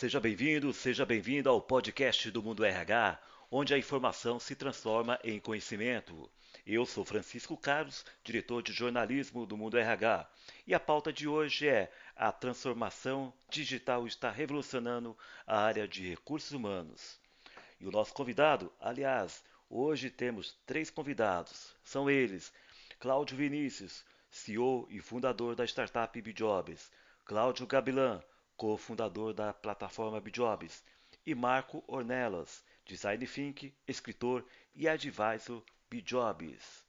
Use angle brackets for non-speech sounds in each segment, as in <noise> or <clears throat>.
seja bem-vindo, seja bem-vinda ao podcast do Mundo RH, onde a informação se transforma em conhecimento. Eu sou Francisco Carlos, diretor de jornalismo do Mundo RH, e a pauta de hoje é a transformação digital está revolucionando a área de recursos humanos. E o nosso convidado, aliás, hoje temos três convidados. São eles: Cláudio Vinícius, CEO e fundador da startup Bijobs, Cláudio Gabilan, cofundador da plataforma Bijobs, e Marco Ornelas, design think, escritor e advisor Bijobs.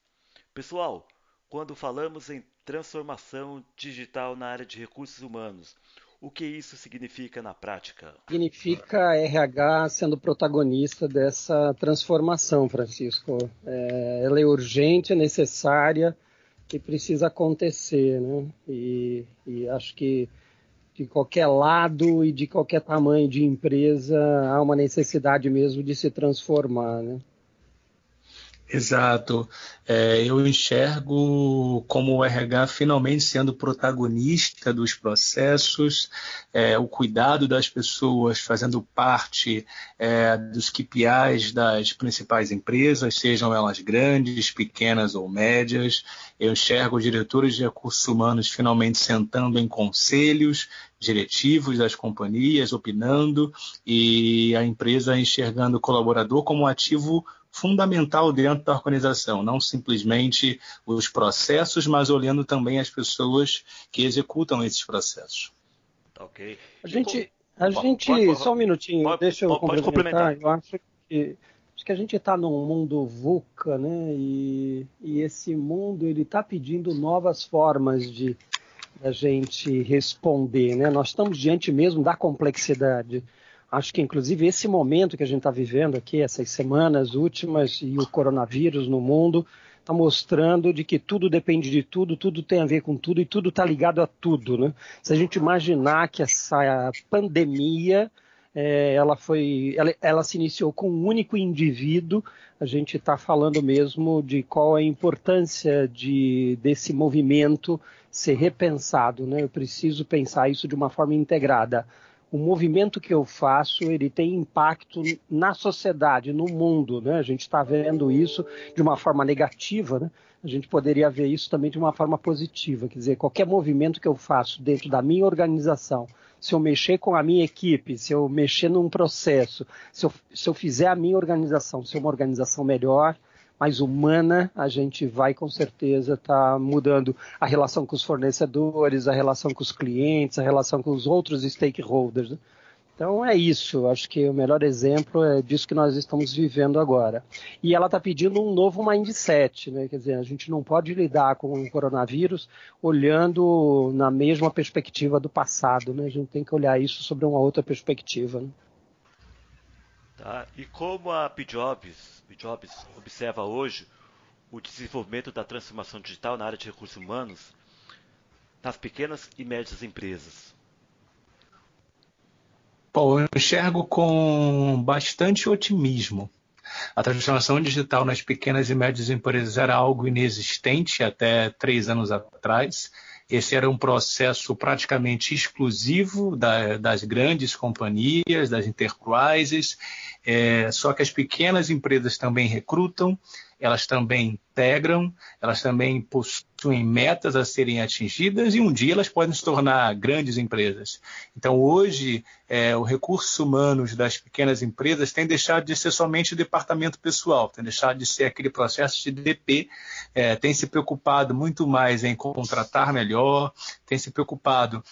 Pessoal, quando falamos em transformação digital na área de recursos humanos, o que isso significa na prática? Significa RH sendo protagonista dessa transformação, Francisco. É, ela é urgente, é necessária e precisa acontecer, né? E, e acho que de qualquer lado e de qualquer tamanho de empresa há uma necessidade mesmo de se transformar, né? Exato. É, eu enxergo como o RH finalmente sendo protagonista dos processos, é, o cuidado das pessoas fazendo parte é, dos KPIs das principais empresas, sejam elas grandes, pequenas ou médias. Eu enxergo diretores de recursos humanos finalmente sentando em conselhos diretivos das companhias, opinando, e a empresa enxergando o colaborador como ativo fundamental dentro da organização, não simplesmente os processos, mas olhando também as pessoas que executam esses processos. Ok. A gente, a pode, gente pode, só um minutinho, pode, deixa eu complementar. Eu acho que acho que a gente está num mundo VUCA, né? E, e esse mundo ele está pedindo novas formas de a gente responder, né? Nós estamos diante mesmo da complexidade. Acho que, inclusive, esse momento que a gente está vivendo aqui, essas semanas últimas e o coronavírus no mundo, está mostrando de que tudo depende de tudo, tudo tem a ver com tudo e tudo está ligado a tudo. Né? Se a gente imaginar que essa pandemia é, ela foi, ela, ela, se iniciou com um único indivíduo. A gente está falando mesmo de qual a importância de, desse movimento ser repensado. Né? Eu preciso pensar isso de uma forma integrada o movimento que eu faço ele tem impacto na sociedade, no mundo, né? A gente está vendo isso de uma forma negativa, né? A gente poderia ver isso também de uma forma positiva, quer dizer, qualquer movimento que eu faço dentro da minha organização, se eu mexer com a minha equipe, se eu mexer num processo, se eu, se eu fizer a minha organização ser uma organização melhor, mais humana, a gente vai com certeza estar tá mudando a relação com os fornecedores, a relação com os clientes, a relação com os outros stakeholders. Né? Então é isso, acho que o melhor exemplo é disso que nós estamos vivendo agora. E ela está pedindo um novo mindset, né? quer dizer, a gente não pode lidar com o coronavírus olhando na mesma perspectiva do passado, né? a gente tem que olhar isso sobre uma outra perspectiva. Né? Tá? E como a Jobs observa hoje o desenvolvimento da transformação digital na área de recursos humanos nas pequenas e médias empresas? Bom, eu enxergo com bastante otimismo. A transformação digital nas pequenas e médias empresas era algo inexistente até três anos atrás. Esse era um processo praticamente exclusivo da, das grandes companhias, das enterprises, é, só que as pequenas empresas também recrutam, elas também integram, elas também possuem metas a serem atingidas e um dia elas podem se tornar grandes empresas. Então, hoje, é, o recursos humanos das pequenas empresas tem deixado de ser somente o departamento pessoal, tem deixado de ser aquele processo de DP, é, tem se preocupado muito mais em contratar melhor, tem se preocupado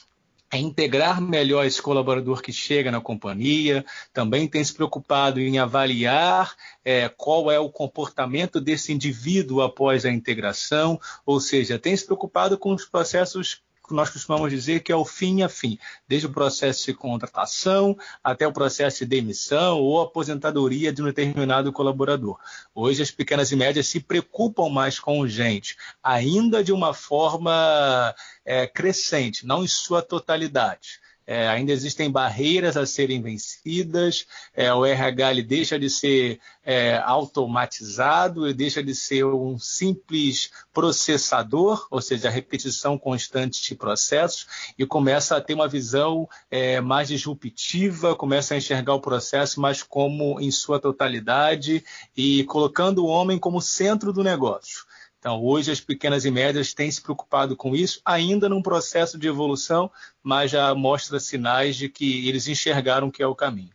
é integrar melhor esse colaborador que chega na companhia, também tem se preocupado em avaliar é, qual é o comportamento desse indivíduo após a integração, ou seja, tem se preocupado com os processos nós costumamos dizer que é o fim a fim, desde o processo de contratação até o processo de demissão ou aposentadoria de um determinado colaborador. Hoje as pequenas e médias se preocupam mais com gente, ainda de uma forma é, crescente, não em sua totalidade. É, ainda existem barreiras a serem vencidas, é, o RH ele deixa de ser é, automatizado, ele deixa de ser um simples processador, ou seja, a repetição constante de processos, e começa a ter uma visão é, mais disruptiva, começa a enxergar o processo mais como em sua totalidade e colocando o homem como centro do negócio. Então, hoje as pequenas e médias têm se preocupado com isso, ainda num processo de evolução, mas já mostra sinais de que eles enxergaram que é o caminho.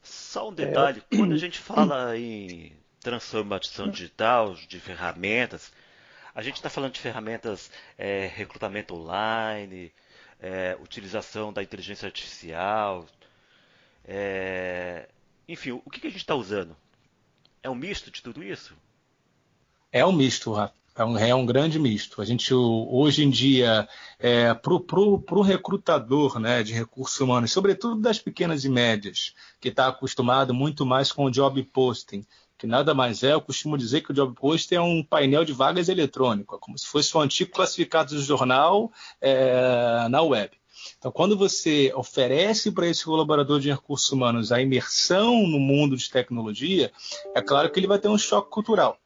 Só um detalhe, é... quando a <clears throat> gente fala em transformação digital, de ferramentas, a gente está falando de ferramentas é, recrutamento online, é, utilização da inteligência artificial, é, enfim, o que, que a gente está usando? É um misto de tudo isso? É um misto. É um, é um, grande misto. A gente, hoje em dia, é, para o recrutador né, de recursos humanos, sobretudo das pequenas e médias, que está acostumado muito mais com o job posting, que nada mais é, eu costumo dizer que o job posting é um painel de vagas eletrônico, é como se fosse um antigo classificado do jornal é, na web. Então, quando você oferece para esse colaborador de recursos humanos a imersão no mundo de tecnologia, é claro que ele vai ter um choque cultural.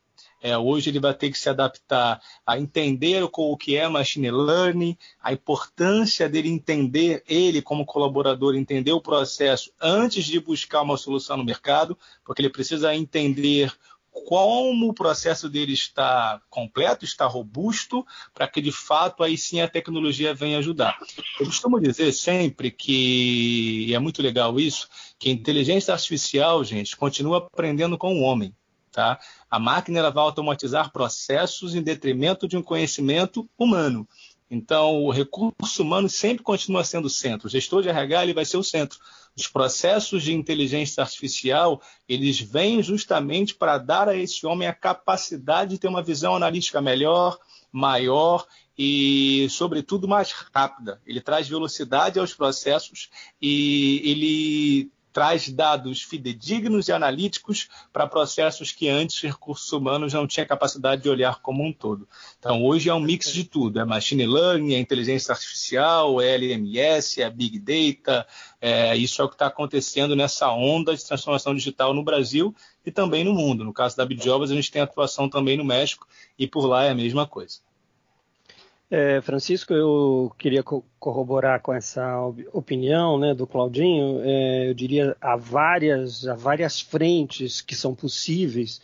É, hoje ele vai ter que se adaptar a entender o que é machine learning, a importância dele entender, ele como colaborador, entender o processo antes de buscar uma solução no mercado, porque ele precisa entender como o processo dele está completo, está robusto, para que de fato aí sim a tecnologia venha ajudar. Eu costumo dizer sempre que, e é muito legal isso, que a inteligência artificial, gente, continua aprendendo com o homem. Tá? A máquina ela vai automatizar processos em detrimento de um conhecimento humano. Então, o recurso humano sempre continua sendo o centro. O gestor de RH ele vai ser o centro. Os processos de inteligência artificial, eles vêm justamente para dar a esse homem a capacidade de ter uma visão analítica melhor, maior e, sobretudo, mais rápida. Ele traz velocidade aos processos e ele traz dados fidedignos e analíticos para processos que antes recursos humanos não tinham capacidade de olhar como um todo. Então, hoje é um mix de tudo: é machine learning, é inteligência artificial, é LMS, é big data. É, isso é o que está acontecendo nessa onda de transformação digital no Brasil e também no mundo. No caso da Bidjobs, a gente tem atuação também no México e por lá é a mesma coisa. É, Francisco, eu queria co corroborar com essa opinião né, do Claudinho. É, eu diria há várias, há várias frentes que são possíveis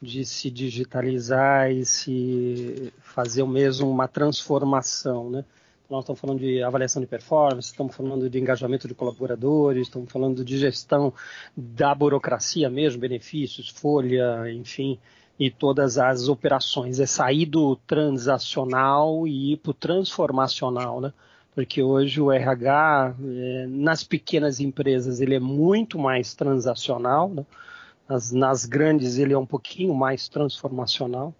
de se digitalizar e se fazer mesmo uma transformação. Né? Nós estamos falando de avaliação de performance, estamos falando de engajamento de colaboradores, estamos falando de gestão da burocracia mesmo, benefícios, folha, enfim e todas as operações. É sair do transacional e ir para o transformacional, né? Porque hoje o RH, é, nas pequenas empresas, ele é muito mais transacional, né? nas, nas, grandes ele é um pouquinho mais transformacional.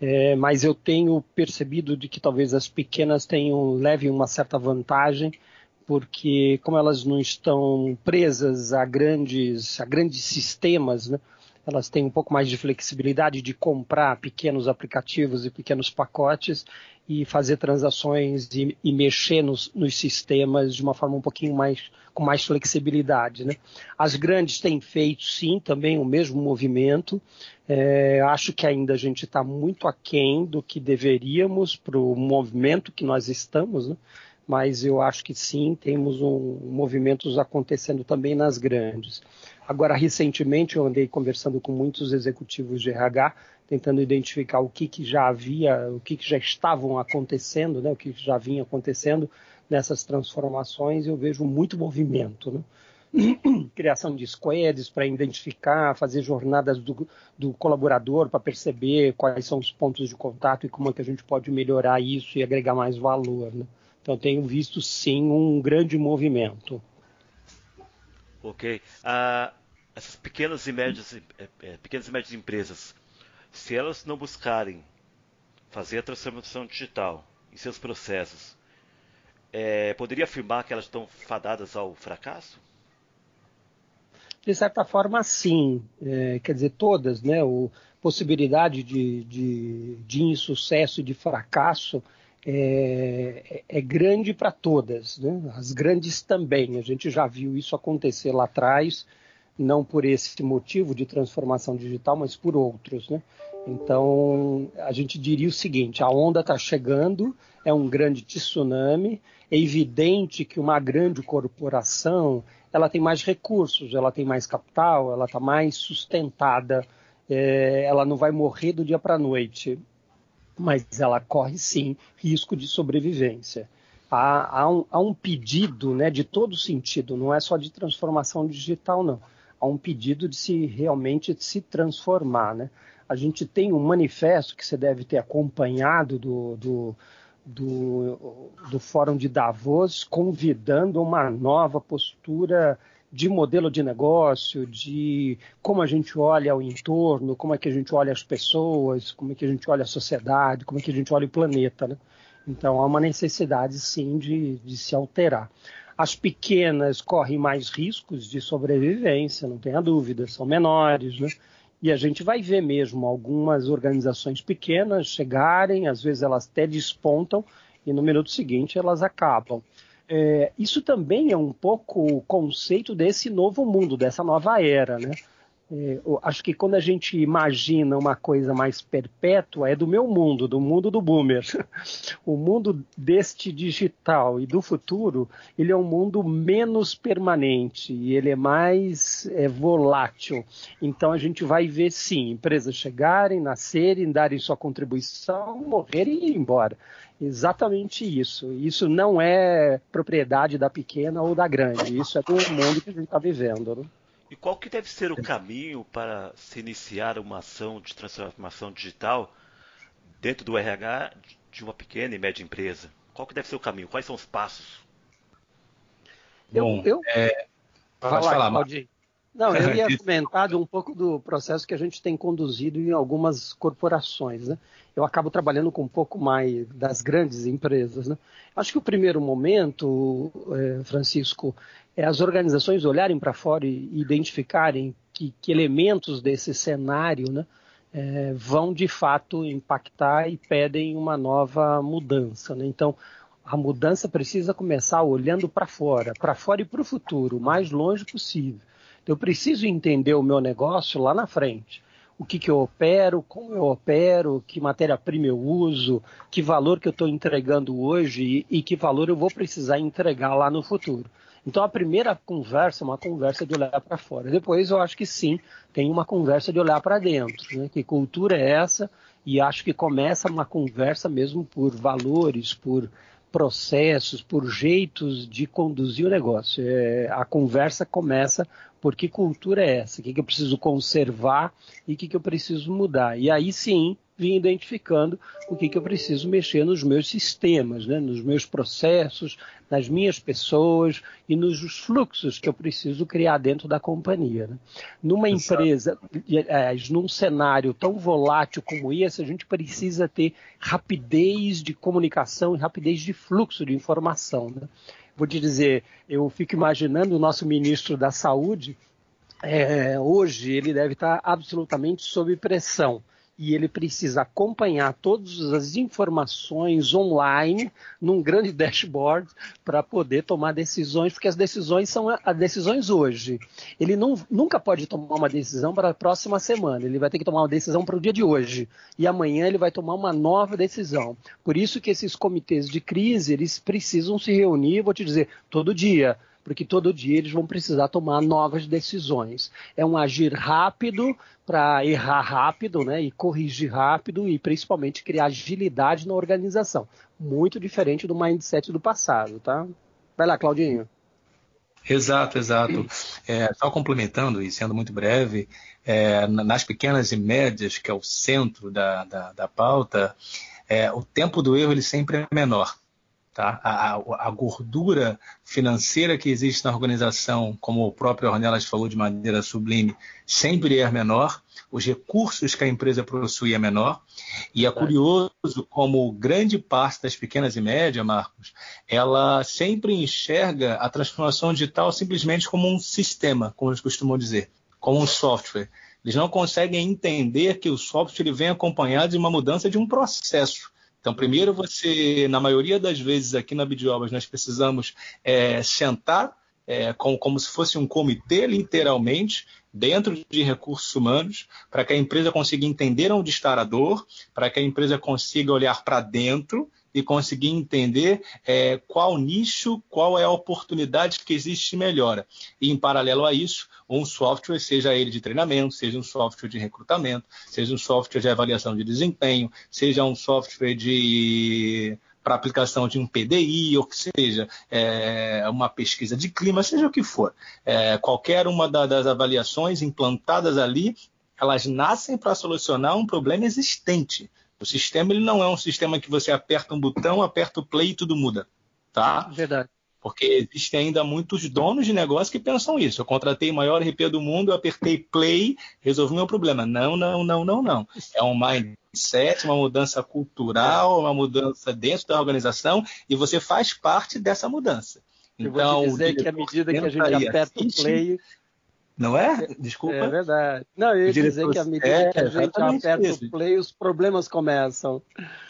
É, mas eu tenho percebido de que talvez as pequenas tenham levem uma certa vantagem porque como elas não estão presas a grandes a grandes sistemas, né? Elas têm um pouco mais de flexibilidade de comprar pequenos aplicativos e pequenos pacotes e fazer transações e, e mexer nos, nos, sistemas de uma forma um pouquinho mais com mais flexibilidade. Né? As grandes têm feito sim também o mesmo movimento. É, acho que ainda a gente está muito aquém do que deveríamos para o movimento que nós estamos. Né? mas eu acho que sim, temos um, movimentos acontecendo também nas grandes. Agora, recentemente, eu andei conversando com muitos executivos de RH, tentando identificar o que, que já havia, o que, que já estavam acontecendo, né, o que já vinha acontecendo nessas transformações, eu vejo muito movimento. Né? <clears throat> criação de squads para identificar, fazer jornadas do, do colaborador para perceber quais são os pontos de contato e como é que a gente pode melhorar isso e agregar mais valor. Né? Então tenho visto sim um grande movimento. Ok. Ah, essas pequenas e médias, é, é, pequenas e médias empresas, se elas não buscarem fazer a transformação digital em seus processos, é, poderia afirmar que elas estão fadadas ao fracasso? De certa forma, sim. É, quer dizer, todas, né? O possibilidade de, de, de insucesso e de fracasso é, é grande para todas, né? as grandes também. A gente já viu isso acontecer lá atrás, não por esse motivo de transformação digital, mas por outros. Né? Então, a gente diria o seguinte: a onda está chegando, é um grande tsunami. É evidente que uma grande corporação ela tem mais recursos, ela tem mais capital, ela está mais sustentada, é, ela não vai morrer do dia para a noite, mas ela corre sim risco de sobrevivência. Há, há, um, há um pedido né, de todo sentido, não é só de transformação digital, não. Há um pedido de se realmente se transformar. Né? A gente tem um manifesto que você deve ter acompanhado do, do do, do Fórum de Davos convidando uma nova postura de modelo de negócio, de como a gente olha o entorno, como é que a gente olha as pessoas, como é que a gente olha a sociedade, como é que a gente olha o planeta. Né? Então há uma necessidade sim de, de se alterar. As pequenas correm mais riscos de sobrevivência, não tenha dúvida, são menores, né? E a gente vai ver mesmo algumas organizações pequenas chegarem, às vezes elas até despontam e no minuto seguinte elas acabam. É, isso também é um pouco o conceito desse novo mundo, dessa nova era, né? É, acho que quando a gente imagina uma coisa mais perpétua, é do meu mundo, do mundo do boomer. <laughs> O mundo deste digital e do futuro, ele é um mundo menos permanente e ele é mais é, volátil. Então a gente vai ver, sim, empresas chegarem, nascerem, darem sua contribuição, morrerem e ir embora. Exatamente isso. Isso não é propriedade da pequena ou da grande. Isso é do mundo que a gente está vivendo. Né? E qual que deve ser o caminho para se iniciar uma ação de transformação digital dentro do RH de uma pequena e média empresa? Qual que deve ser o caminho? Quais são os passos? Bom, eu, eu... É... Pode falar, falar Não, eu ia comentar um pouco do processo que a gente tem conduzido em algumas corporações. Né? Eu acabo trabalhando com um pouco mais das grandes empresas. Né? Acho que o primeiro momento, é, Francisco, é as organizações olharem para fora e identificarem que, que, elementos desse cenário né, é, vão de fato impactar e pedem uma nova mudança. Né? Então, a mudança precisa começar olhando para fora, para fora e para o futuro, o mais longe possível. Eu preciso entender o meu negócio lá na frente. O que, que eu opero, como eu opero, que matéria-prima eu uso, que valor que eu estou entregando hoje e, e que valor eu vou precisar entregar lá no futuro. Então a primeira conversa é uma conversa de olhar para fora. Depois eu acho que sim, tem uma conversa de olhar para dentro. Né? Que cultura é essa? E acho que começa uma conversa mesmo por valores, por processos, por jeitos de conduzir o negócio. É, a conversa começa por que cultura é essa, o que, que eu preciso conservar e o que, que eu preciso mudar. E aí sim vim identificando o que, que eu preciso mexer nos meus sistemas, né? nos meus processos, nas minhas pessoas e nos fluxos que eu preciso criar dentro da companhia. Né? Numa empresa, é, num cenário tão volátil como esse, a gente precisa ter rapidez de comunicação e rapidez de fluxo de informação. Né? Vou te dizer, eu fico imaginando o nosso ministro da Saúde, é, hoje ele deve estar absolutamente sob pressão e ele precisa acompanhar todas as informações online num grande <laughs> dashboard para poder tomar decisões, porque as decisões são as decisões hoje. Ele não, nunca pode tomar uma decisão para a próxima semana, ele vai ter que tomar uma decisão para o dia de hoje e amanhã ele vai tomar uma nova decisão. Por isso que esses comitês de crise eles precisam se reunir, vou te dizer, todo dia porque todo dia eles vão precisar tomar novas decisões. É um agir rápido para errar rápido, né, e corrigir rápido e principalmente criar agilidade na organização. Muito diferente do mindset do passado, tá? Vai lá, Claudinho. Exato, exato. É, só complementando e sendo muito breve, é, nas pequenas e médias, que é o centro da, da, da pauta, é, o tempo do erro ele sempre é menor. Tá? A, a, gordura financeira que existe na organização, como o próprio Ornelas falou de maneira sublime, sempre é menor, os recursos que a empresa possui é menor, e é curioso como grande parte das pequenas e médias, Marcos, ela sempre enxerga a transformação digital simplesmente como um sistema, como eles costumam dizer, como um software. Eles não conseguem entender que o software ele vem acompanhado de uma mudança de um processo Então, primeiro você, na maioria das vezes aqui na Bidiobas, nós precisamos é, sentar é, como, como se fosse um comitê, literalmente, dentro de recursos humanos, para que a empresa consiga entender onde está a dor, para que a empresa consiga olhar para dentro e conseguir entender é, qual nicho, qual é a oportunidade que existe melhora. E, em paralelo a isso, um software, seja ele de treinamento, seja um software de recrutamento, seja um software de avaliação de desempenho, seja um software de para aplicação de um PDI, ou que seja é, uma pesquisa de clima, seja o que for. É, qualquer uma da, das avaliações implantadas ali, elas nascem para solucionar um problema existente. O sistema ele não é um sistema que você aperta um botão, aperta o play e tudo muda. Tá? Verdade. Porque existem ainda muitos donos de negócio que pensam isso. Eu contratei o maior RP do mundo, eu apertei play, resolvi meu problema. Não, não, não, não, não. É um mindset, uma mudança cultural, uma mudança dentro da organização e você faz parte dessa mudança. Então, eu vou te dizer que à medida que a gente aperta o play, não é? Desculpa. É verdade. Não, eu ia dizer que à medida é, que a gente aperta isso. o play, os problemas começam.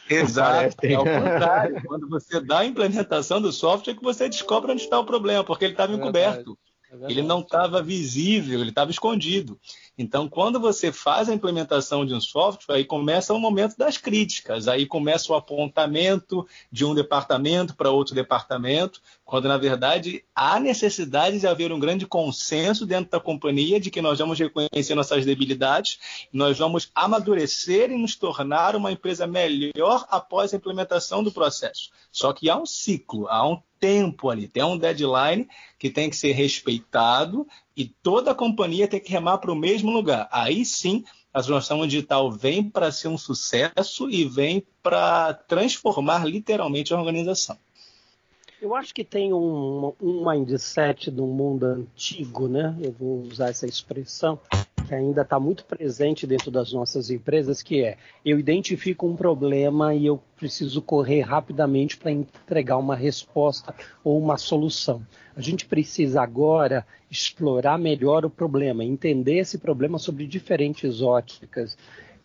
Exato. É o <laughs> contrário. Quando você dá a implementação do software, é que você descobre onde está o problema, porque ele estava é encoberto. É ele não estava visível, ele estava escondido. Então, quando você faz a implementação de um software, aí começa o momento das críticas, aí começa o apontamento de um departamento para outro departamento, quando na verdade há necessidade de haver um grande consenso dentro da companhia de que nós vamos reconhecer nossas debilidades, nós vamos amadurecer e nos tornar uma empresa melhor após a implementação do processo. Só que há um ciclo, há um tempo ali, tem um deadline que tem que ser respeitado e toda a companhia tem que remar para o mesmo lugar. Aí sim, a transformação digital vem para ser um sucesso e vem para transformar literalmente a organização. Eu acho que tem um, um mindset do mundo antigo, né? Eu vou usar essa expressão, que ainda está muito presente dentro das nossas empresas, que é eu identifico um problema e eu preciso correr rapidamente para entregar uma resposta ou uma solução. A gente precisa agora explorar melhor o problema, entender esse problema sobre diferentes óticas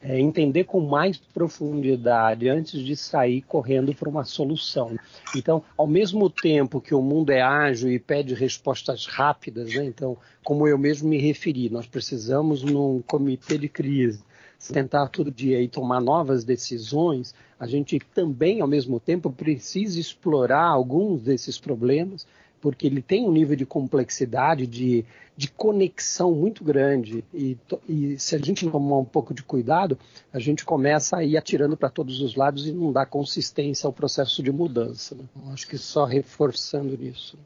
é, entender com mais profundidade antes de sair correndo para uma solução. Então, ao mesmo tempo que o mundo é ágil e pede respostas rápidas, né? então, como eu mesmo me referi, nós precisamos, num comitê de crise, sentar todo dia e tomar novas decisões, a gente também, ao mesmo tempo, precisa explorar alguns desses problemas porque ele tem um nível de complexidade, de, de conexão muito grande. E, e, se a gente não tomar um pouco de cuidado, a gente começa a ir atirando para todos os lados e não dá consistência ao processo de mudança. Né? Então, acho que só reforçando nisso.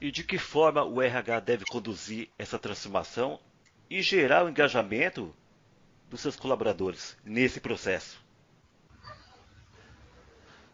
E de que forma o RH deve conduzir essa transformação e gerar o engajamento dos seus colaboradores nesse processo?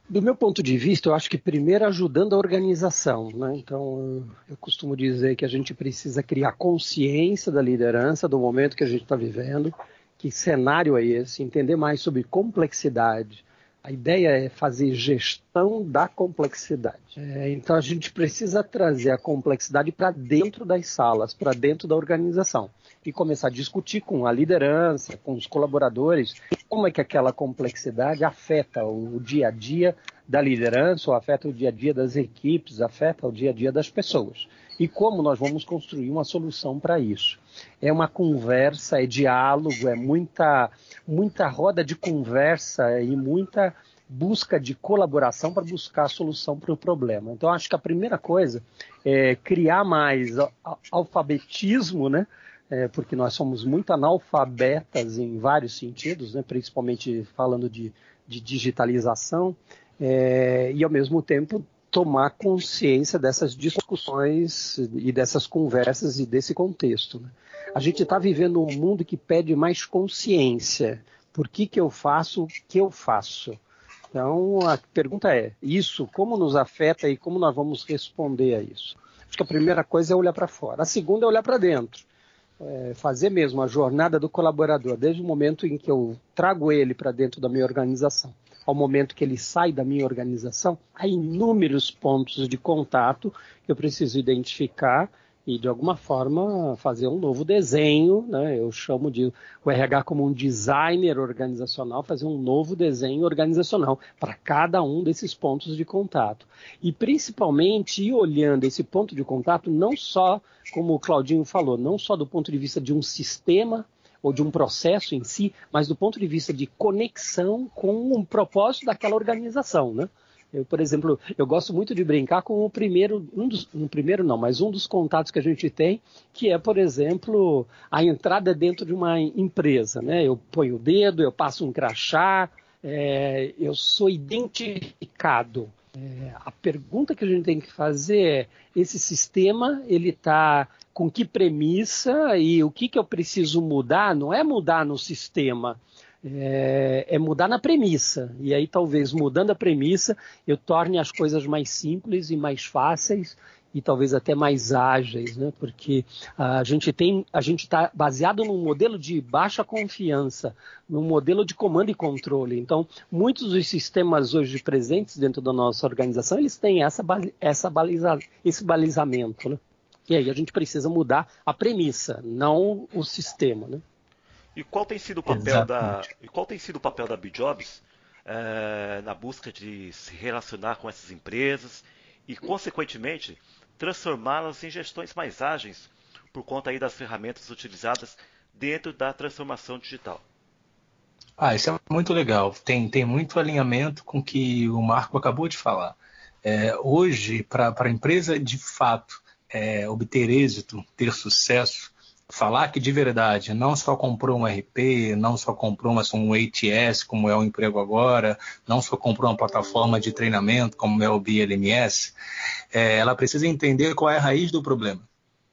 Do meu ponto de vista, eu acho que primeiro ajudando a organização. Né? Então, eu costumo dizer que a gente precisa criar consciência da liderança, do momento que a gente está vivendo, que cenário é esse, entender mais sobre complexidade. A ideia é fazer gestão da complexidade. É, então, a gente precisa trazer a complexidade para dentro das salas, para dentro da organização e começar a discutir com a liderança, com os colaboradores, como é que aquela complexidade afeta o dia a dia da liderança, ou afeta o dia a dia das equipes, afeta o dia a dia das pessoas. E como nós vamos construir uma solução para isso. É uma conversa, é diálogo, é muita, muita roda de conversa e muita busca de colaboração para buscar a solução para o problema. Então, acho que a primeira coisa é criar mais alfabetismo, né? É, porque nós somos muito analfabetas em vários sentidos, né, principalmente falando de, de digitalização, é, e ao mesmo tempo tomar consciência dessas discussões e dessas conversas e desse contexto. Né? A gente está vivendo um mundo que pede mais consciência. Por que, que eu faço o que eu faço? Então, a pergunta é: isso como nos afeta e como nós vamos responder a isso? Acho que a primeira coisa é olhar para fora. A segunda é olhar para dentro é, fazer mesmo a jornada do colaborador, desde o momento em que eu trago ele para dentro da minha organização, ao momento que ele sai da minha organização, há inúmeros pontos de contato que eu preciso identificar e de alguma forma fazer um novo desenho, né? Eu chamo de o RH como um designer organizacional, fazer um novo desenho organizacional para cada um desses pontos de contato. E principalmente ir olhando esse ponto de contato não só, como o Claudinho falou, não só do ponto de vista de um sistema ou de um processo em si, mas do ponto de vista de conexão com o propósito daquela organização, né? Eu, por exemplo, eu gosto muito de brincar com o primeiro, um dos, um primeiro não, mas um dos contatos que a gente tem, que é, por exemplo, a entrada dentro de uma empresa. Né? Eu ponho o dedo, eu passo um crachá, é, eu sou identificado. É, a pergunta que a gente tem que fazer é: esse sistema ele está com que premissa e o que, que eu preciso mudar? Não é mudar no sistema, é, é, mudar na premissa. E aí, talvez, mudando a premissa, eu torne as coisas mais simples e mais fáceis e talvez até mais ágeis, né? Porque a gente tem, a gente está baseado num modelo de baixa confiança, num modelo de comando e controle. Então, muitos dos sistemas hoje presentes dentro da nossa organização, eles têm essa, essa baliza, esse balizamento, né? E aí a gente precisa mudar a premissa, não o sistema, né? E qual tem sido o papel da e qual tem sido o papel da Bijobs é, na busca de se relacionar com essas empresas e, consequentemente, transformá-las em gestões mais ágeis por conta aí das ferramentas utilizadas dentro da transformação digital? Ah, isso é muito legal. Tem, tem muito alinhamento com o que o Marco acabou de falar. É, hoje, para a empresa de fato é, obter êxito, ter sucesso, falar que de verdade não só comprou um RP, não só comprou uma, um ATS, como é o emprego agora, não só comprou uma plataforma de treinamento, como é o BLMS, é, ela precisa entender qual é a raiz do problema.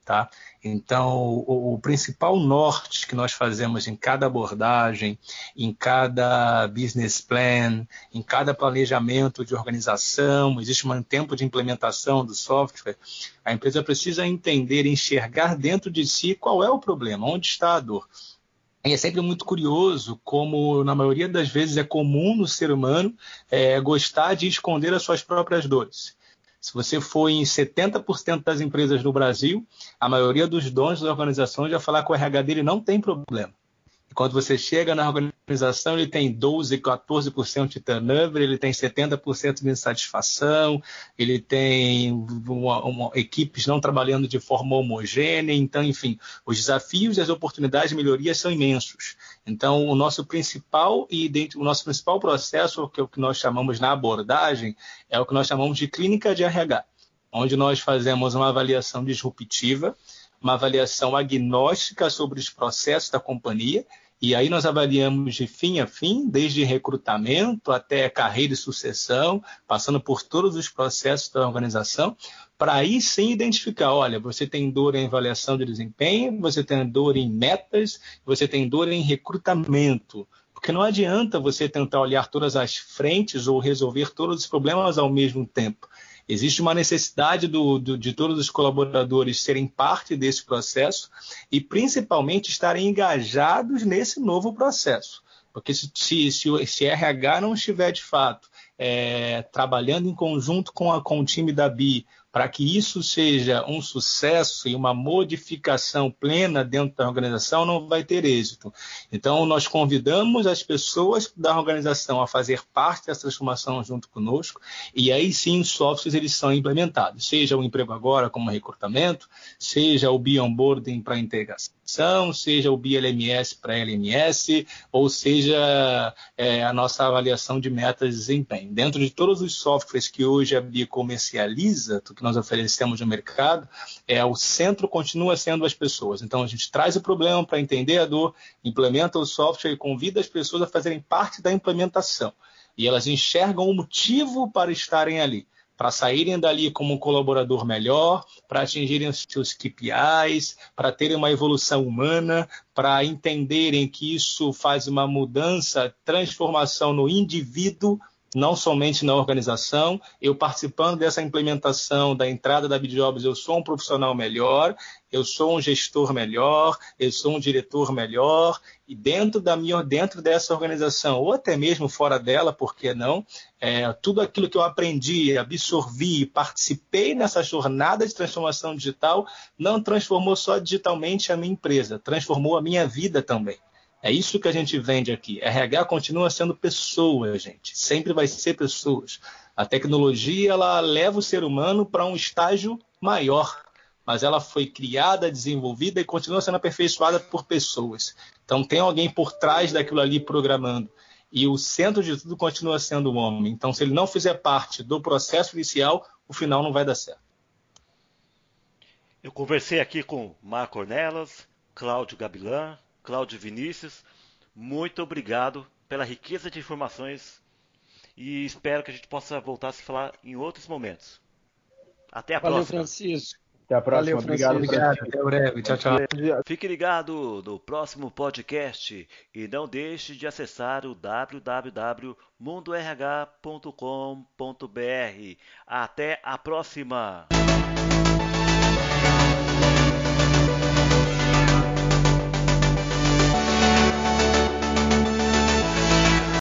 Tá? Então, o, o, principal norte que nós fazemos em cada abordagem, em cada business plan, em cada planejamento de organização, existe um tempo de implementação do software, a empresa precisa entender, enxergar dentro de si qual é o problema, onde está a dor. E é sempre muito curioso como, na maioria das vezes, é comum no ser humano é, gostar de esconder as suas próprias dores. Se você for em 70% das empresas no Brasil, a maioria dos donos das organizações já falar que o RH dele não tem problema. Quando você chega na organização, ele tem 12, 14% de turnover, ele tem 70% de insatisfação, ele tem uma, uma, equipes não trabalhando de forma homogênea. Então, enfim, os desafios e as oportunidades de melhoria são imensos. Então, o nosso principal e o nosso principal processo, que é o que nós chamamos na abordagem, é o que nós chamamos de clínica de RH, onde nós fazemos uma avaliação disruptiva, uma avaliação agnóstica sobre os processos da companhia e aí nós avaliamos de fim a fim, desde recrutamento até carreira e sucessão, passando por todos os processos da organização, para aí sim identificar, olha, você tem dor em avaliação de desempenho, você tem dor em metas, você tem dor em recrutamento. Porque não adianta você tentar olhar todas as frentes ou resolver todos os problemas ao mesmo tempo. Existe uma necessidade do, do, de todos os colaboradores serem parte desse processo e, principalmente, estarem engajados nesse novo processo. Porque se, se, se, se RH não estiver, de fato, é, trabalhando em conjunto com, a, com o time da BI para que isso seja um sucesso e uma modificação plena dentro da organização, não vai ter êxito. Então, nós convidamos as pessoas da organização a fazer parte dessa transformação junto conosco, e aí sim os softwares eles são implementados, seja o emprego agora como recrutamento, seja o Be-Onboarding para integração, seja o BLMS para LMS, ou seja é, a nossa avaliação de metas de desempenho. Dentro de todos os softwares que hoje a BI comercializa, que nós oferecemos no mercado, é o centro continua sendo as pessoas. Então a gente traz o problema para entender a dor, implementa o software e convida as pessoas a fazerem parte da implementação. E elas enxergam o motivo para estarem ali para saírem dali como um colaborador melhor, para atingirem os seus KPIs, para terem uma evolução humana, para entenderem que isso faz uma mudança, transformação no indivíduo não somente na organização. Eu participando dessa implementação da entrada da BidJobs, eu sou um profissional melhor, eu sou um gestor melhor, eu sou um diretor melhor, e dentro da minha, dentro dessa organização, ou até mesmo fora dela, por que não? É, tudo aquilo que eu aprendi, absorvi, participei nessa jornada de transformação digital, não transformou só digitalmente a minha empresa, transformou a minha vida também. É isso que a gente vende aqui. RH continua sendo pessoa, gente. Sempre vai ser pessoas. A tecnologia ela leva o ser humano para um estágio maior, mas ela foi criada, desenvolvida e continua sendo aperfeiçoada por pessoas. Então tem alguém por trás daquilo ali programando. E o centro de tudo continua sendo o homem. Então, se ele não fizer parte do processo inicial, o final não vai dar certo. Eu conversei aqui com Marco Ornelas, Cláudio Gabilan, Cláudio Vinícius. Muito obrigado pela riqueza de informações e espero que a gente possa voltar a se falar em outros momentos. Até a Valeu, próxima. Francisco. Até a próxima. Valeu, obrigado, obrigado. Até breve. Tchau, tchau. Fique ligado no próximo podcast e não deixe de acessar o www.mundorh.com.br. Até a próxima.